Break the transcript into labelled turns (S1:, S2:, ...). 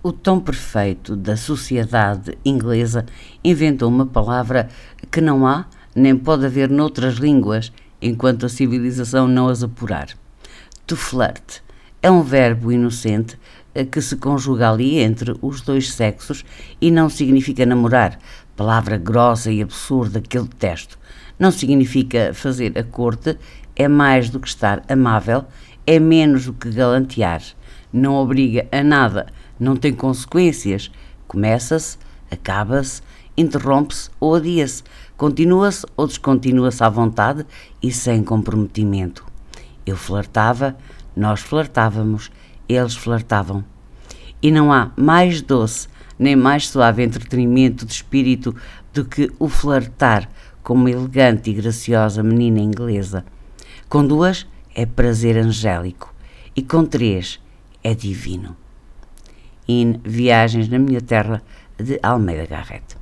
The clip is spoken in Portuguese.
S1: O tom perfeito da sociedade inglesa inventou uma palavra que não há nem pode haver noutras línguas enquanto a civilização não as apurar. To flirt é um verbo inocente eh, que se conjuga ali entre os dois sexos e não significa namorar, palavra grossa e absurda que eu detesto. Não significa fazer a corte, é mais do que estar amável, é menos do que galantear. Não obriga a nada não tem consequências. Começa-se, acaba-se, interrompe-se ou adia-se, continua-se ou descontinua-se à vontade e sem comprometimento. Eu flertava, nós flertávamos, eles flertavam. E não há mais doce nem mais suave entretenimento de espírito do que o flertar com uma elegante e graciosa menina inglesa. Com duas é prazer angélico e com três é divino in Viagens na Minha Terra, de Almeida Garrett.